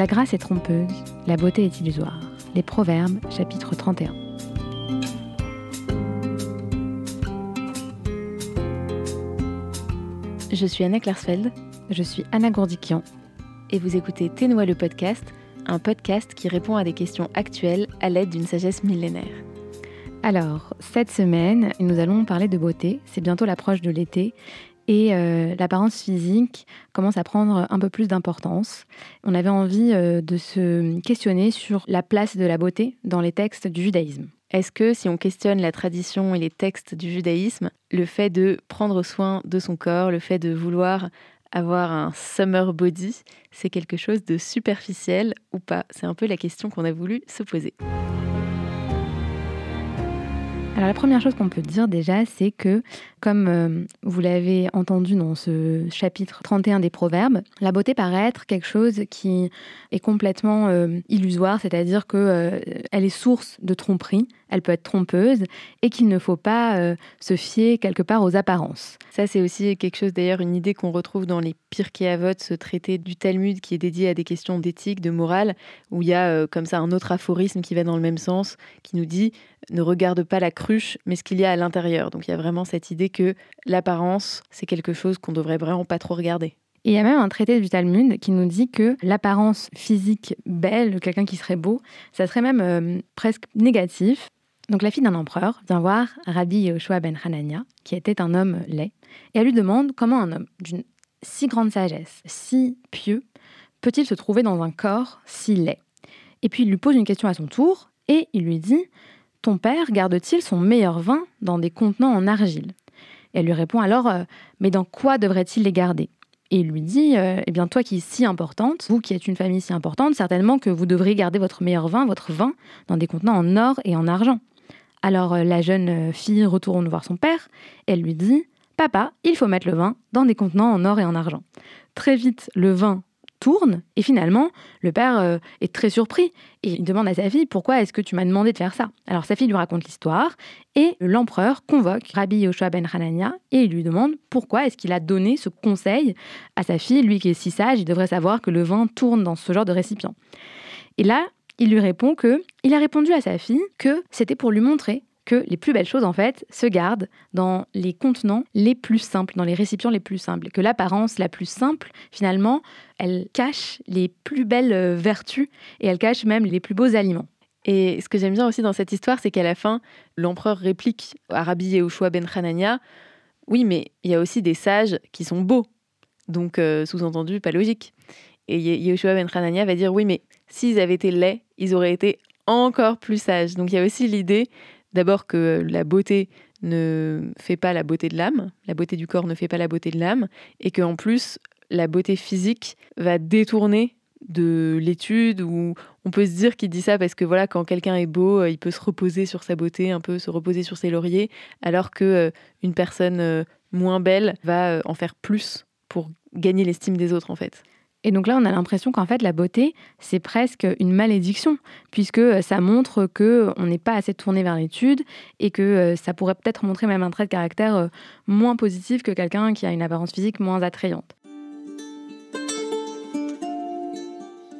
La grâce est trompeuse, la beauté est illusoire. Les Proverbes, chapitre 31. Je suis Anna Klarsfeld, je suis Anna Gourdikian, et vous écoutez Ténois le podcast, un podcast qui répond à des questions actuelles à l'aide d'une sagesse millénaire. Alors, cette semaine, nous allons parler de beauté. C'est bientôt l'approche de l'été et euh, l'apparence physique commence à prendre un peu plus d'importance. On avait envie euh, de se questionner sur la place de la beauté dans les textes du judaïsme. Est-ce que si on questionne la tradition et les textes du judaïsme, le fait de prendre soin de son corps, le fait de vouloir avoir un summer body, c'est quelque chose de superficiel ou pas? C'est un peu la question qu'on a voulu se poser. Alors la première chose qu'on peut dire déjà, c'est que, comme euh, vous l'avez entendu dans ce chapitre 31 des Proverbes, la beauté paraît être quelque chose qui est complètement euh, illusoire, c'est-à-dire qu'elle euh, est source de tromperie, elle peut être trompeuse, et qu'il ne faut pas se fier quelque part aux apparences. Ça, c'est aussi quelque chose, d'ailleurs, une idée qu'on retrouve dans les Pirkei Avot, ce traité du Talmud qui est dédié à des questions d'éthique, de morale, où il y a comme ça un autre aphorisme qui va dans le même sens, qui nous dit ne regarde pas la cruche, mais ce qu'il y a à l'intérieur. Donc il y a vraiment cette idée que l'apparence, c'est quelque chose qu'on devrait vraiment pas trop regarder. Et il y a même un traité du Talmud qui nous dit que l'apparence physique belle, quelqu'un qui serait beau, ça serait même euh, presque négatif. Donc la fille d'un empereur vient voir Rabbi Yoshua ben Hanania, qui était un homme laid, et elle lui demande comment un homme d'une si grande sagesse, si pieux, peut-il se trouver dans un corps si laid? Et puis il lui pose une question à son tour, et il lui dit ton père garde-t-il son meilleur vin dans des contenants en argile? Elle lui répond alors euh, Mais dans quoi devrait-il les garder? Et il lui dit, euh, eh bien toi qui es si importante, vous qui êtes une famille si importante, certainement que vous devriez garder votre meilleur vin, votre vin, dans des contenants en or et en argent. Alors euh, la jeune fille retourne voir son père, elle lui dit, Papa, il faut mettre le vin dans des contenants en or et en argent. Très vite, le vin tourne et finalement le père euh, est très surpris et il demande à sa fille pourquoi est-ce que tu m'as demandé de faire ça? Alors sa fille lui raconte l'histoire et l'empereur convoque Rabbi Yoshua ben Hanania et il lui demande pourquoi est-ce qu'il a donné ce conseil à sa fille lui qui est si sage il devrait savoir que le vin tourne dans ce genre de récipient? Et là il lui répond que il a répondu à sa fille que c'était pour lui montrer que les plus belles choses, en fait, se gardent dans les contenants les plus simples, dans les récipients les plus simples. Que l'apparence la plus simple, finalement, elle cache les plus belles euh, vertus et elle cache même les plus beaux aliments. Et ce que j'aime bien aussi dans cette histoire, c'est qu'à la fin, l'empereur réplique à Rabbi Yehoshua ben Hanania Oui, mais il y a aussi des sages qui sont beaux. Donc, euh, sous-entendu, pas logique. Et Yehoshua ben Hanania va dire Oui, mais s'ils avaient été laids, ils auraient été encore plus sages. Donc, il y a aussi l'idée D'abord que la beauté ne fait pas la beauté de l'âme, la beauté du corps ne fait pas la beauté de l'âme, et qu'en plus, la beauté physique va détourner de l'étude ou on peut se dire qu'il dit ça parce que voilà quand quelqu'un est beau il peut se reposer sur sa beauté un peu se reposer sur ses lauriers alors que euh, une personne euh, moins belle va euh, en faire plus pour gagner l'estime des autres en fait et donc là, on a l'impression qu'en fait, la beauté, c'est presque une malédiction, puisque euh, ça montre que on n'est pas assez tourné vers l'étude et que euh, ça pourrait peut-être montrer même un trait de caractère euh, moins positif que quelqu'un qui a une apparence physique moins attrayante.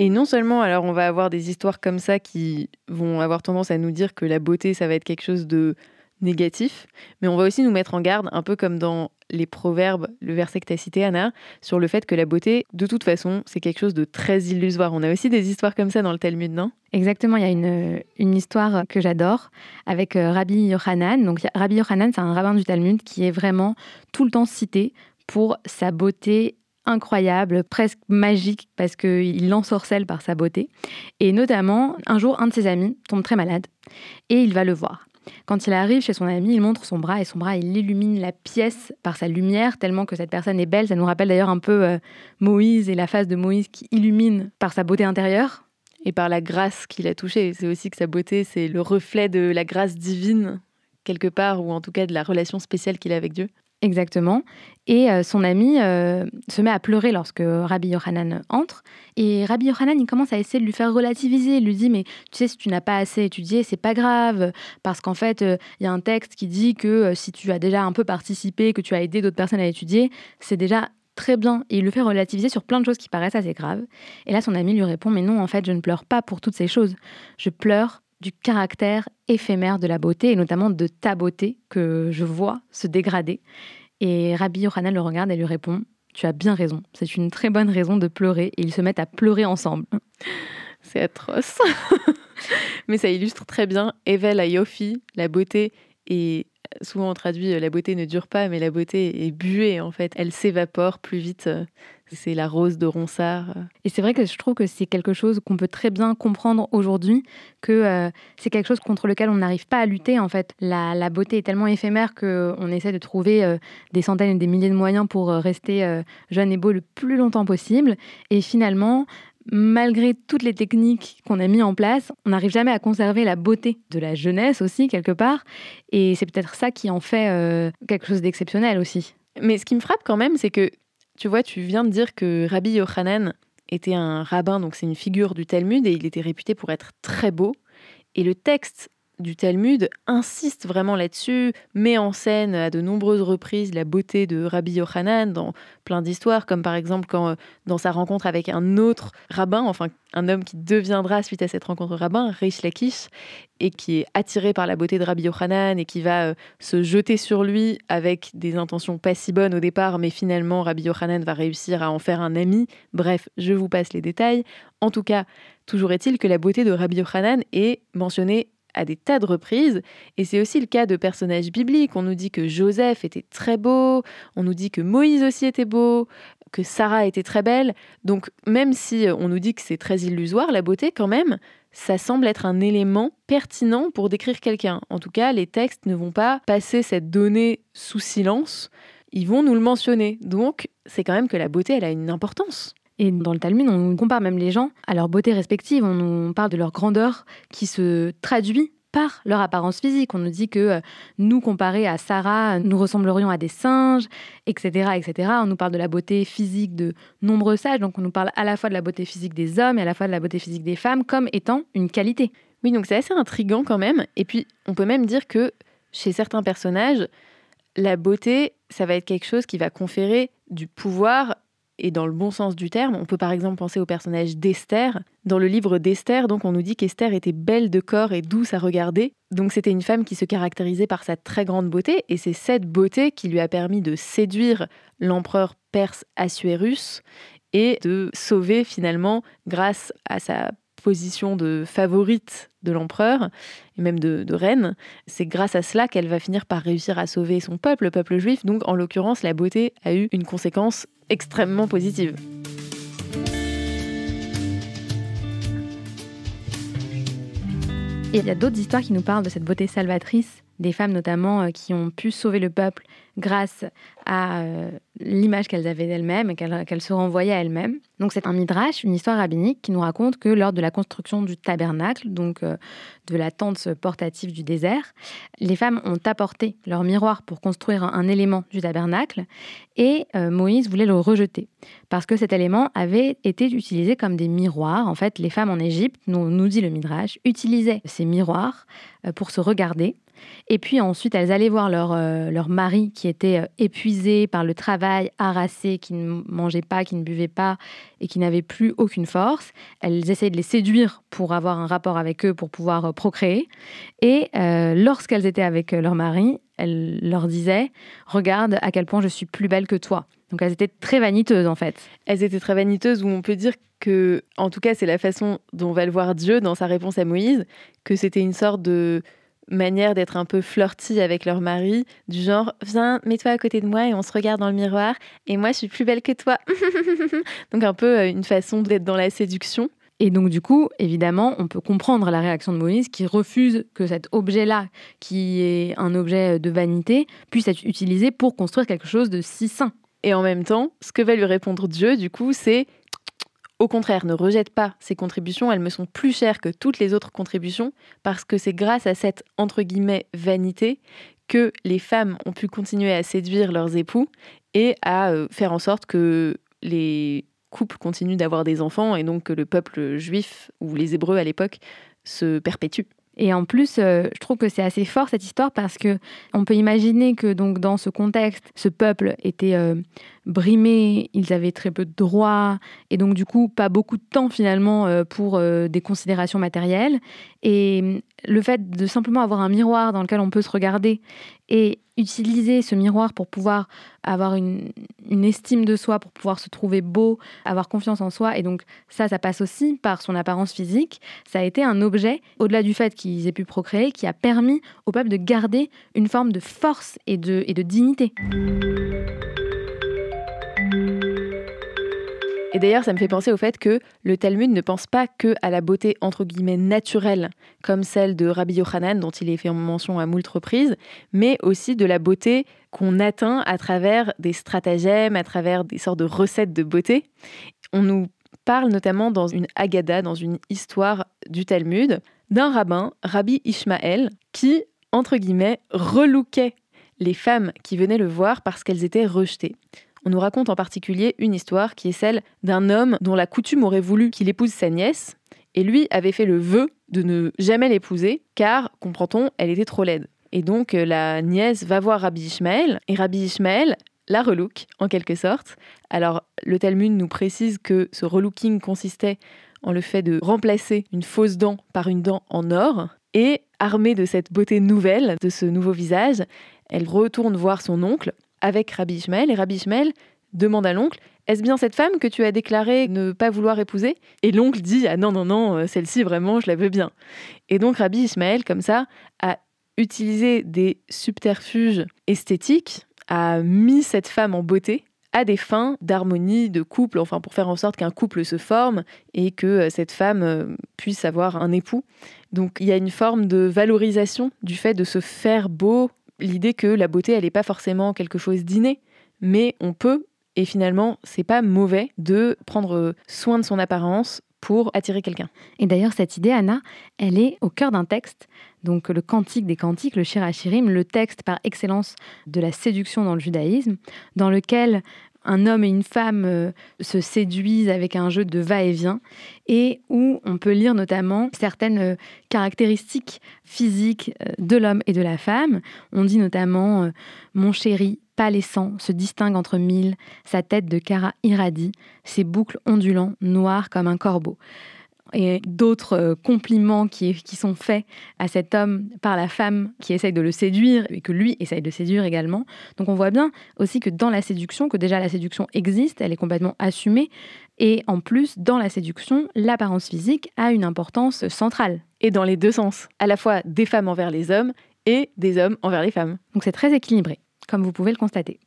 Et non seulement, alors, on va avoir des histoires comme ça qui vont avoir tendance à nous dire que la beauté, ça va être quelque chose de négatif, mais on va aussi nous mettre en garde, un peu comme dans les proverbes, le verset que tu as cité, Anna, sur le fait que la beauté, de toute façon, c'est quelque chose de très illusoire. On a aussi des histoires comme ça dans le Talmud, non? Exactement, il y a une, une histoire que j'adore avec euh, Rabbi Yochanan. Donc, Rabbi Yochanan, c'est un rabbin du Talmud qui est vraiment tout le temps cité pour sa beauté incroyable, presque magique, parce qu'il l'ensorcelle par sa beauté. Et notamment, un jour, un de ses amis tombe très malade et il va le voir. Quand il arrive chez son ami, il montre son bras et son bras, il illumine la pièce par sa lumière tellement que cette personne est belle. Ça nous rappelle d'ailleurs un peu euh, Moïse et la face de Moïse qui illumine par sa beauté intérieure. Et par la grâce qu'il a touchée. C'est aussi que sa beauté, c'est le reflet de la grâce divine, quelque part, ou en tout cas de la relation spéciale qu'il a avec Dieu. Exactement. Et euh, son ami euh, se met à pleurer lorsque Rabbi Yohanan entre. Et Rabbi Yohanan, il commence à essayer de lui faire relativiser. Il lui dit Mais tu sais, si tu n'as pas assez étudié, c'est pas grave. Parce qu'en fait, euh, il y a un texte qui dit que si tu as déjà un peu participé, que tu as aidé d'autres personnes à étudier, c'est déjà très bien et il le fait relativiser sur plein de choses qui paraissent assez graves. Et là, son ami lui répond Mais non, en fait, je ne pleure pas pour toutes ces choses. Je pleure du caractère éphémère de la beauté et notamment de ta beauté que je vois se dégrader. Et Rabbi Yohanan le regarde et lui répond Tu as bien raison, c'est une très bonne raison de pleurer. Et ils se mettent à pleurer ensemble. C'est atroce. Mais ça illustre très bien Evel Ayofi, la beauté et souvent on traduit euh, la beauté ne dure pas, mais la beauté est buée en fait. Elle s'évapore plus vite. Euh, c'est la rose de Ronsard. Euh. Et c'est vrai que je trouve que c'est quelque chose qu'on peut très bien comprendre aujourd'hui, que c'est quelque chose contre lequel on n'arrive pas à lutter en fait. La, beauté est tellement éphémère qu'on essaie de trouver des centaines et des milliers de moyens pour rester jeune et beau le plus longtemps possible. Et finalement, malgré toutes les techniques qu'on a mis en place, on n'arrive jamais à conserver la beauté de la jeunesse aussi, quelque part. Et c'est peut-être ça qui en fait euh, quelque chose d'exceptionnel aussi. Mais ce qui me frappe quand même, c'est que, tu vois, tu viens de dire que Rabbi Yochanan était un rabbin, donc c'est une figure du Talmud, et il était réputé pour être très beau. Et le texte du Talmud insiste vraiment là-dessus, met en scène à de nombreuses reprises la beauté de Rabbi Yochanan dans plein d'histoires, comme par exemple quand dans sa rencontre avec un autre rabbin, enfin un homme qui deviendra suite à cette rencontre rabbin, Reish Lakish, et qui est attiré par la beauté de Rabbi Yochanan et qui va euh, se jeter sur lui avec des intentions pas si bonnes au départ, mais finalement Rabbi Yochanan va réussir à en faire un ami. Bref, je vous passe les détails. En tout cas, toujours est-il que la beauté de Rabbi Yochanan est mentionnée à des tas de reprises. Et c'est aussi le cas de personnages bibliques. On nous dit que Joseph était très beau, on nous dit que Moïse aussi était beau, que Sarah était très belle. Donc même si on nous dit que c'est très illusoire, la beauté quand même, ça semble être un élément pertinent pour décrire quelqu'un. En tout cas, les textes ne vont pas passer cette donnée sous silence, ils vont nous le mentionner. Donc c'est quand même que la beauté, elle a une importance. Et dans le Talmud, on compare même les gens à leur beauté respective. On parle de leur grandeur qui se traduit par leur apparence physique. On nous dit que euh, nous, comparés à Sarah, nous ressemblerions à des singes, etc., etc. On nous parle de la beauté physique de nombreux sages. Donc on nous parle à la fois de la beauté physique des hommes et à la fois de la beauté physique des femmes comme étant une qualité. Oui, donc c'est assez intrigant quand même. Et puis on peut même dire que chez certains personnages, la beauté, ça va être quelque chose qui va conférer du pouvoir et dans le bon sens du terme. On peut par exemple penser au personnage d'Esther. Dans le livre d'Esther, donc on nous dit qu'Esther était belle de corps et douce à regarder. Donc c'était une femme qui se caractérisait par sa très grande beauté et c'est cette beauté qui lui a permis de séduire l'empereur perse Assuérus et de sauver finalement grâce à sa position de favorite de l'empereur et même de, reine, c'est grâce à cela qu'elle va finir par réussir à sauver son peuple, le peuple juif. Donc en l'occurrence, la beauté a eu une conséquence extrêmement positive. Et il y a d'autres histoires qui nous parlent de cette beauté salvatrice, des femmes notamment euh, qui ont pu sauver le peuple grâce à euh, l'image qu'elles avaient d'elles-mêmes et qu'elles se renvoyaient à elles-mêmes. Donc c'est un midrash, une histoire rabbinique qui nous raconte que lors de la construction du tabernacle, donc euh, de la tente portative du désert, les femmes ont apporté leur miroir pour construire un, élément du tabernacle et euh, Moïse voulait le rejeter parce que cet élément avait été utilisé comme des miroirs. En fait, les femmes en Égypte, nous, nous dit le midrash, utilisaient ces miroirs pour se regarder et puis ensuite, elles allaient voir leur, euh, leur mari qui était euh, épuisé par le travail, harassé, qui ne mangeait pas, qui ne buvait pas et qui n'avait plus aucune force. Elles essayaient de les séduire pour avoir un rapport avec eux, pour pouvoir euh, procréer. Et lorsqu'elles étaient avec leur mari, elles leur disaient Regarde à quel point je suis plus belle que toi. Donc elles étaient très vaniteuses en fait. Elles étaient très vaniteuses où on peut dire que, en tout cas, c'est la façon dont va le voir Dieu dans sa réponse à Moïse, que c'était une sorte de manière d'être un peu flirty avec leur mari, du genre viens, mets-toi à côté de moi et on se regarde dans le miroir et moi je suis plus belle que toi. donc un peu euh, une façon d'être dans la séduction. Et donc du coup, évidemment, on peut comprendre la réaction de Moïse qui refuse que cet objet-là, qui est un objet de vanité, puisse être utilisé pour construire quelque chose de si sain. Et en même temps, ce que va lui répondre Dieu, du coup, c'est au contraire, ne rejette pas ces contributions, elles me sont plus chères que toutes les autres contributions, parce que c'est grâce à cette, entre guillemets, vanité que les femmes ont pu continuer à séduire leurs époux et à euh, faire en sorte que les couples continuent d'avoir des enfants et donc que le peuple juif, ou les Hébreux à l'époque, se perpétue. Et en plus, je trouve que c'est assez fort cette histoire parce que on peut imaginer que donc dans ce contexte, ce peuple était brimés, ils avaient très peu de droits et donc du coup pas beaucoup de temps finalement euh, pour euh, des considérations matérielles. Et le fait de simplement avoir un miroir dans lequel on peut se regarder et utiliser ce miroir pour pouvoir avoir une, estime de soi, pour pouvoir se trouver beau, avoir confiance en soi, et donc ça, ça passe aussi par son apparence physique, ça a été un objet, au-delà du fait qu'ils aient pu procréer, qui a permis au peuple de garder une forme de force et de, dignité. Et d'ailleurs, ça me fait penser au fait que le Talmud ne pense pas que à la beauté entre guillemets naturelle, comme celle de Rabbi Yochanan, dont il est fait mention à moult reprises, mais aussi de la beauté qu'on atteint à travers des stratagèmes, à travers des sortes de recettes de beauté. On nous parle notamment dans une Agada, dans une histoire du Talmud, d'un rabbin, Rabbi Ishmael, qui, entre guillemets, relookait les femmes qui venaient le voir parce qu'elles étaient rejetées. On nous raconte en particulier une histoire qui est celle d'un homme dont la coutume aurait voulu qu'il épouse sa nièce, et lui avait fait le vœu de ne jamais l'épouser, car, comprend-on, elle était trop laide. Et donc euh, la nièce va voir Rabbi Ishmael, et Rabbi Ishmael la relook, en quelque sorte. Alors, le Talmud nous précise que ce relooking consistait en le fait de remplacer une fausse dent par une dent en or, et armée de cette beauté nouvelle, de ce nouveau visage, elle retourne voir son oncle, avec Rabbi Ishmael et Rabbi Ishmael demande à l'oncle Est-ce bien cette femme que tu as déclaré ne pas vouloir épouser? Et l'oncle dit Ah non, non, non, euh, celle-ci vraiment, je la veux bien. Et donc Rabbi Ishmael, comme ça, a utilisé des subterfuges esthétiques, a mis cette femme en beauté à des fins d'harmonie, de couple, enfin pour faire en sorte qu'un couple se forme et que euh, cette femme euh, puisse avoir un époux. Donc il y a une forme de valorisation du fait de se faire beau l'idée que la beauté, elle n'est pas forcément quelque chose d'inné, mais on peut, et finalement, c'est pas mauvais de prendre soin de son apparence pour attirer quelqu'un. Et d'ailleurs, cette idée, Anna, elle est au cœur d'un texte, donc le Cantique des Cantiques, le Shirachirim, le texte par excellence de la séduction dans le judaïsme, dans lequel un homme et une femme euh, se séduisent avec un jeu de va-et-vient et où on peut lire notamment certaines euh, caractéristiques physiques euh, de l'homme et de la femme. On dit notamment Mon chéri, et se distingue entre mille, sa tête de cara irradie, ses boucles ondulants, noires comme un corbeau et d'autres euh, compliments qui, qui, sont faits à cet homme par la femme qui essaye de le séduire et que lui essaye de séduire également. Donc on voit bien aussi que dans la séduction, que déjà la séduction existe, elle est complètement assumée, et en plus, dans la séduction, l'apparence physique a une importance centrale. Et dans les deux sens, à la fois des femmes envers les hommes et des hommes envers les femmes. Donc c'est très équilibré, comme vous pouvez le constater.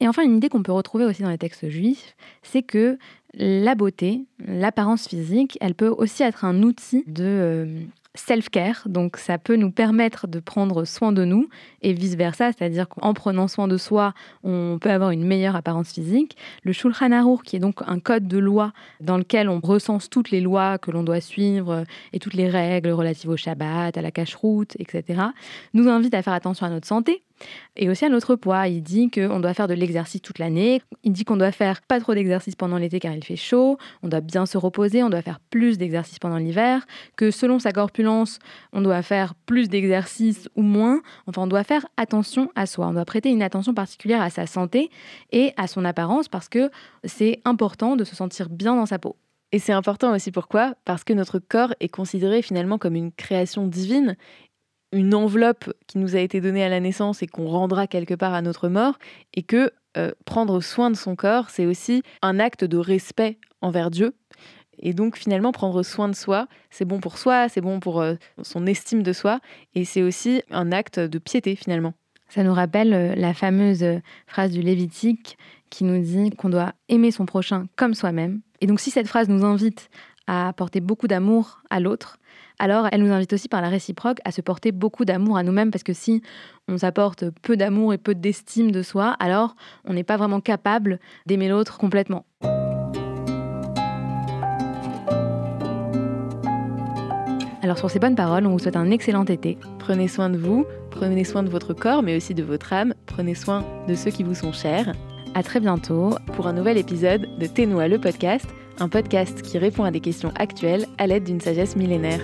Et enfin, une idée qu'on peut retrouver aussi dans les textes juifs, c'est que la beauté, l'apparence physique, elle peut aussi être un outil de euh, self-care, donc ça peut nous permettre de prendre soin de nous et vice-versa, c'est-à-dire qu'en prenant soin de soi, on peut avoir une meilleure apparence physique. Le Shulchan Aruch, qui est donc un code de loi dans lequel on recense toutes les lois que l'on doit suivre et toutes les règles relatives au Shabbat, à la cache-route, etc., nous invite à faire attention à notre santé, et aussi à notre poids. Il dit qu'on doit faire de l'exercice toute l'année. Il dit qu'on doit faire pas trop d'exercice pendant l'été car il fait chaud. On doit bien se reposer. On doit faire plus d'exercice pendant l'hiver. Que selon sa corpulence, on doit faire plus d'exercice ou moins. Enfin, on doit faire attention à soi. On doit prêter une attention particulière à sa santé et à son apparence parce que c'est important de se sentir bien dans sa peau. Et c'est important aussi pourquoi? Parce que notre corps est considéré finalement comme une création divine une enveloppe qui nous a été donnée à la naissance et qu'on rendra quelque part à notre mort, et que euh, prendre soin de son corps, c'est aussi un acte de respect envers Dieu. Et donc finalement, prendre soin de soi, c'est bon pour soi, c'est bon pour euh, son estime de soi, et c'est aussi un acte de piété finalement. Ça nous rappelle euh, la fameuse phrase du Lévitique qui nous dit qu'on doit aimer son prochain comme soi-même. Et donc si cette phrase nous invite à apporter beaucoup d'amour à l'autre, alors elle nous invite aussi par la réciproque à se porter beaucoup d'amour à nous-mêmes, parce que si on s'apporte peu d'amour et peu d'estime de soi, alors on n'est pas vraiment capable d'aimer l'autre complètement. Alors sur ces bonnes paroles, on vous souhaite un excellent été. Prenez soin de vous, prenez soin de votre corps, mais aussi de votre âme, prenez soin de ceux qui vous sont chers. À très bientôt pour un nouvel épisode de Ténois le podcast, un podcast qui répond à des questions actuelles à l'aide d'une sagesse millénaire.